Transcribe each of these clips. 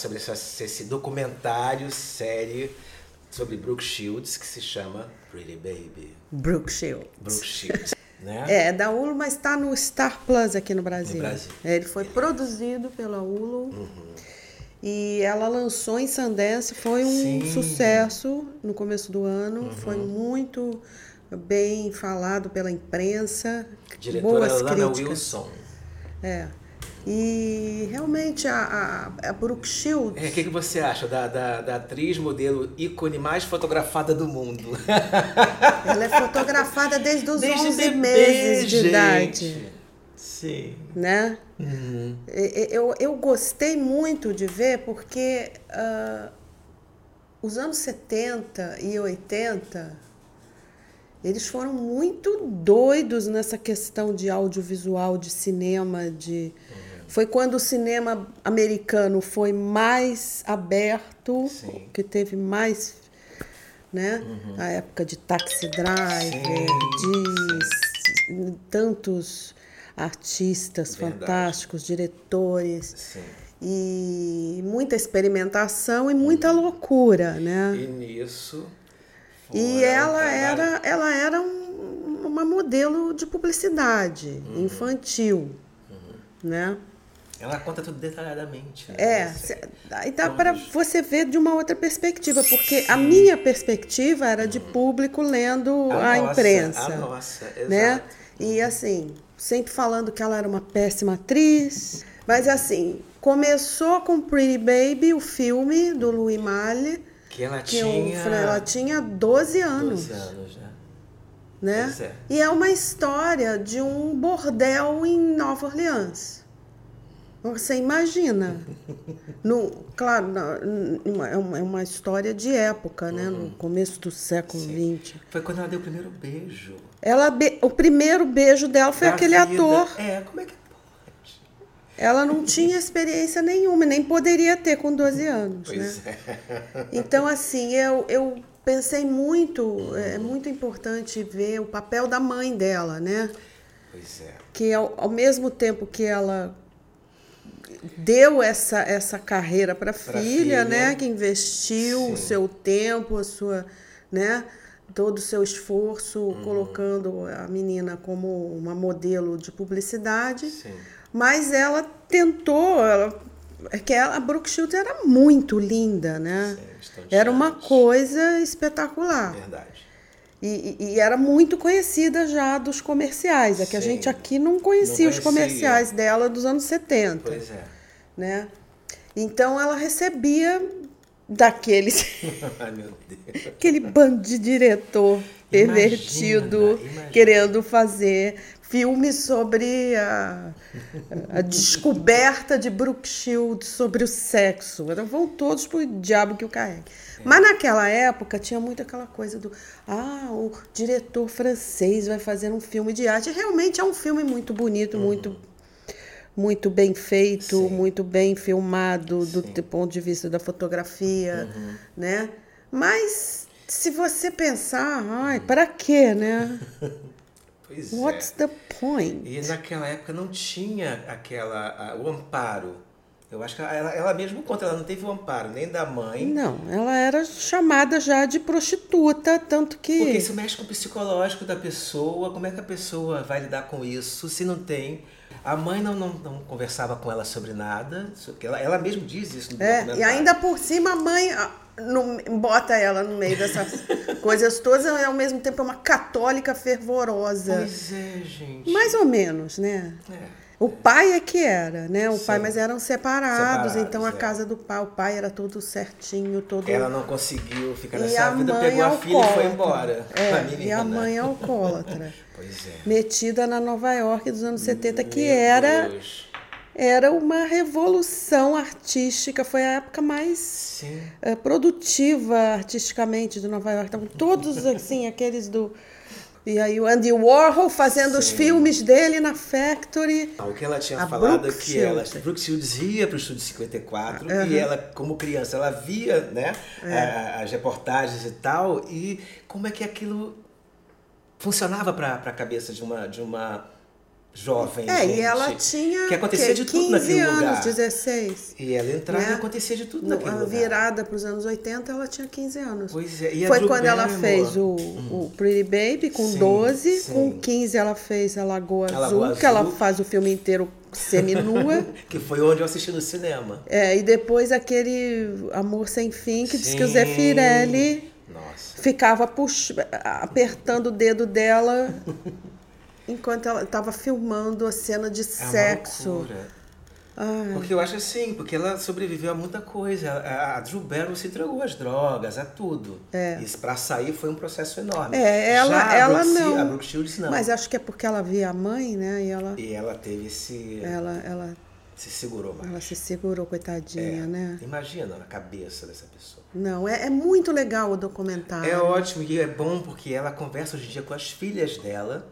sobre essa, esse documentário, série sobre Brooke Shields que se chama Pretty Baby. Brooke Shields. Brooke Shields. Né? É, é da Hulu, mas está no Star Plus aqui no Brasil. No Brasil. É, ele foi produzido pela Hulu. Uhum. E ela lançou em Sundance, foi um Sim. sucesso no começo do ano, Uhum. foi muito bem falado pela imprensa, Diretora boas Lana críticas. Wilson. É. E realmente a, a, a Brooke Shields, É, O que, que você acha da, da, da atriz modelo ícone mais fotografada do mundo? ela é fotografada desde os Desde 11 bebê, meses de gente. idade, Sim. né? Uhum. Eu, eu gostei muito de ver porque ah, os anos 70 e 80 eles foram muito doidos nessa questão de audiovisual, de cinema, de foi quando o cinema americano foi mais aberto, Sim. que teve mais, né? A época de Taxi Driver, de tantos artistas Verdade. fantásticos, diretores Sim. e muita experimentação e muita loucura, né? E nisso. E ela era, ela era um- uma modelo de publicidade Uhum. infantil, né? Ela conta tudo detalhadamente. né? É, Assim. cê- aí dá Todos. para você ver de uma outra perspectiva, porque a minha perspectiva era de público lendo a, nossa, imprensa, A nossa, exato. né? E assim, sempre falando que ela era uma péssima atriz, mas assim, começou com Pretty Baby, o filme do Louis Malle, Que ela que tinha. falei, ela tinha 12 anos. 12 anos, né? né? É. E é uma história de um bordel em Nova Orleans. Você imagina. No, claro, é uma, é uma história de época, né? No começo do século XX. Foi quando ela deu o primeiro beijo. Ela be- o primeiro beijo dela foi da aquele vida. ator. É, como é que pode? Ela não tinha experiência nenhuma, nem poderia ter com 12 anos, né? Pois é. Então, assim, eu, eu pensei muito, é muito importante ver o papel da mãe dela, né? Pois é. que ao, ao mesmo tempo que ela deu essa, essa carreira para a filha, filha. né, que investiu Sim. o seu tempo, a sua, né, todo o seu esforço Uhum. colocando a menina como uma modelo de publicidade, Sim. mas ela tentou, ela, é que ela, a Brooke Shields era muito linda, né? Sim, Era uma coisa espetacular. Verdade. E, e- e era muito conhecida já dos comerciais. É que a Sim. gente aqui não conhecia Não os conhecia. comerciais dela dos anos 70, Pois é. né? Então ela recebia Deus. aquele bando de diretor pervertido imagina. querendo fazer filmes sobre a, a descoberta de Brooke Shields sobre o sexo. Então, Vão todos pro diabo que o carregue. Mas naquela época tinha muito aquela coisa do ah, o diretor francês vai fazer um filme de arte. Realmente é um filme muito bonito, muito muito bem feito, Sim. muito bem filmado do, Sim. do ponto de vista da fotografia, Uhum. né? Mas se você pensar, ai, para quê, né? Pois What's é. the point? E naquela época não tinha aquela a- o amparo. Eu acho que ela, ela mesma conta, ela não teve o amparo nem da mãe. Não, ela era chamada já de prostituta, tanto que Porque isso mexe com o psicológico da pessoa. Como é que a pessoa vai lidar com isso se não tem? A mãe não, não, não conversava com ela sobre nada. Ela, ela mesma diz isso no É, e ainda por cima a mãe no- bota ela no meio dessas coisas todas, e ao mesmo tempo é uma católica fervorosa. Pois é, gente. Mais ou menos, né? É. O pai é que era, né? O pai, Sim. mas eram separados, Separados, então a é. casa do pai, o pai era todo certinho, todo Ela não conseguiu ficar E nessa a vida, mãe pegou a filha e foi embora. É, e a mãe alcoólatra. Pois é. Metida na Nova York dos anos 70, que Meu era, Deus. Era uma revolução artística, foi a época mais eh, produtiva artisticamente de Nova York. Estavam todos assim, aqueles do. E aí o Andy Warhol fazendo os Sim. filmes dele na Factory. O que ela tinha A falado é que ela, Shields. Brooke Shields ia para o Estúdio 54 Aham. e ela, como criança, ela via né, É. as reportagens e tal, e como é que aquilo funcionava para a cabeça de uma, de uma jovem. É, gente, e ela tinha que acontecia que, de tudo 15 naquele anos, lugar. 16. E ela entrava né? e acontecia de tudo No- naquele a lugar. virada para os anos 80, ela tinha 15 anos. Pois é, e Foi quando ela fez o, o Pretty Baby, com Sim, 12. sim. Com 15 ela fez a Lagoa, A Azul, Lagoa que ela Azul. faz o filme inteiro seminua. Que foi onde eu assisti no cinema. é, e depois aquele Amor Sem Fim, que diz que o Sim. Zé Firelli Nossa. ficava pux... apertando o dedo dela enquanto ela estava filmando a cena de É sexo. Porque eu acho assim, porque ela sobreviveu a muita coisa. A, a Drew Barrymore se entregou às drogas, a tudo. É. E pra sair foi um processo enorme. É, ela- Já a ela Brooke não. A Brooke Shields não. Mas acho que é porque ela via a mãe, né? E ela, E ela teve esse... ela, ela, Se segurou mais. ela se segurou, coitadinha, É. né? Imagina a cabeça dessa pessoa. Não, é, é muito legal o documentário. É ótimo e é bom porque ela conversa hoje em dia com as filhas dela,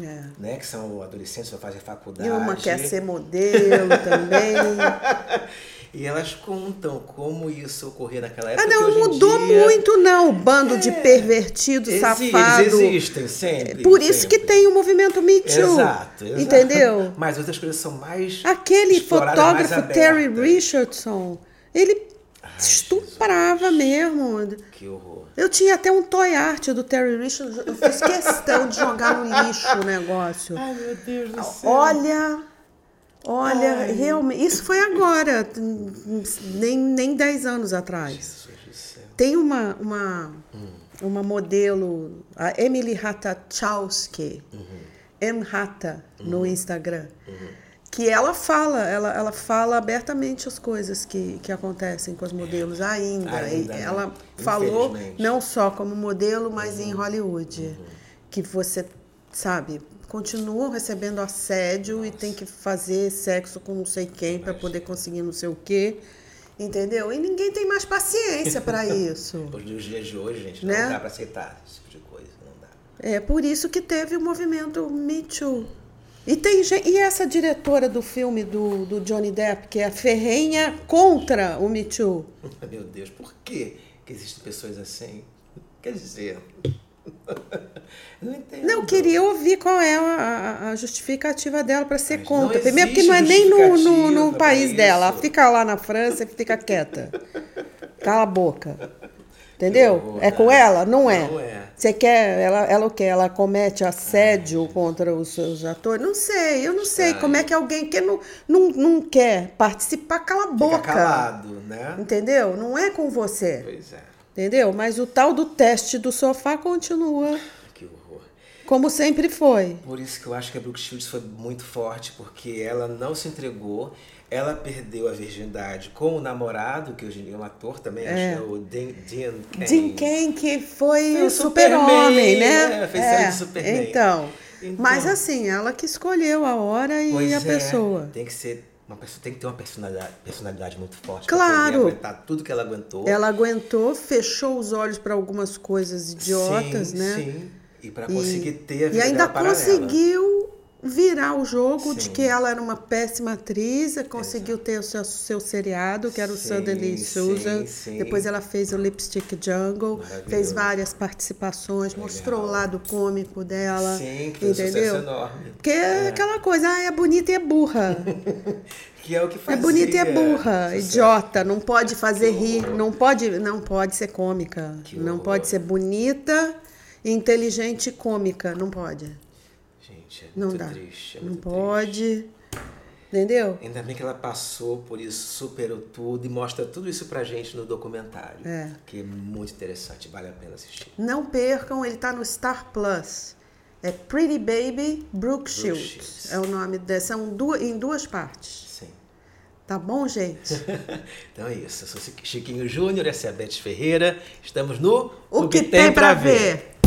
É. né? Que são adolescentes, vão fazer faculdade. E uma quer ser modelo também. E elas contam como isso ocorria naquela época. Ah, não mudou dia- muito, não. O bando de pervertido, Exi- safado. Eles existem sempre. Por isso sempre. que tem o movimento Me Too. Exato, exato. Entendeu? Mas outras coisas são mais. Aquele exploradas, mais fotógrafo Terry. Richardson, ele estuprava mesmo. Que horror. Eu tinha até um toy art do Terry Richardson. Eu fiz questão de jogar no lixo o negócio. Ai, meu Deus do céu. Olha, olha, realmente. Isso foi agora, nem, nem 10 anos atrás. Jesus do céu. Tem uma, uma, uma modelo, a Emily Ratajkowski, M. Rata, no Instagram, que ela fala, ela, ela fala abertamente as coisas que, que acontecem com os modelos ainda. Ainda, E né? ela falou Infelizmente. não só como modelo, mas em Hollywood. Que você, sabe, continuam recebendo assédio e tem que fazer sexo com não sei quem para poder conseguir não sei o quê. Entendeu? E ninguém tem mais paciência para isso. Nos dias de hoje, gente, Né? não dá pra aceitar esse tipo de coisa. Não dá. É por isso que teve o movimento Me Too. E, tem, e essa diretora do filme do, do Johnny Depp, que é a ferrenha contra o Me Too. Meu Deus, por que que existem pessoas assim? Quer dizer. não entendo. Não, queria ouvir qual é a, a- justificativa dela para ser Mas contra. Primeiro, porque não é nem no, no, no país dela. Ela isso. fica lá na França e fica quieta. Cala a boca. Entendeu? Horror, é com né? ela? Não é. Não é. Você quer. Ela, ela o quê? Ela comete assédio contra os seus atores? Não sei, eu não sei. Estranho. Como é que alguém que não, não, não quer participar, cala a Fica boca. calado, né? Entendeu? Não é com você. Pois é. Entendeu? Mas o tal do teste do sofá continua. Como sempre foi. Por isso que eu acho que a Brooke Shields foi muito forte, porque ela não se entregou. Ela perdeu a virgindade com o namorado, que hoje em dia é um ator também, acho que é o Dean, Dean Cain. Jim Kane, que foi o super-homem, Superman, né? é, fez série de Superman. Então, Então. Mas assim, ela que escolheu a hora e Pois a é, pessoa. Tem que ser uma pessoa, tem que ter uma personalidade, personalidade muito forte Claro. poder aguentar tudo que ela aguentou. Ela aguentou, fechou os olhos para algumas coisas idiotas, sim, né? Sim. E para E- conseguir ter a vida E ainda conseguiu virar o jogo de Sim. que ela era uma péssima atriz, e conseguiu ter o seu, seu seriado, que era o Sim, Suddenly sim, Susan. sim. Depois ela fez o Lipstick Jungle, fez várias participações, mostrou o lado cômico dela. Sim, que um sucesso entendeu? enorme. Porque é aquela coisa, ah, é bonita e é burra. Que é o que É fazia bonita e é burra, sucesso. idiota, não pode fazer rir, não pode, não pode ser cômica, Que não horror. pode ser bonita, inteligente e cômica, não pode. Gente, é Não muito dá. triste. é não pode. Entendeu? Ainda bem que ela passou por isso, superou tudo e mostra tudo isso pra gente no documentário. É. Que é muito interessante, vale a pena assistir. Não percam, ele tá no Star Plus. É Pretty Baby Brooke Shields. Shields. É o nome dessa, são duas, em duas partes. Sim. Tá bom, gente? então é isso. Eu sou Chiquinho Júnior, essa é a Beth Ferreira. Estamos no O, que, tem pra ver.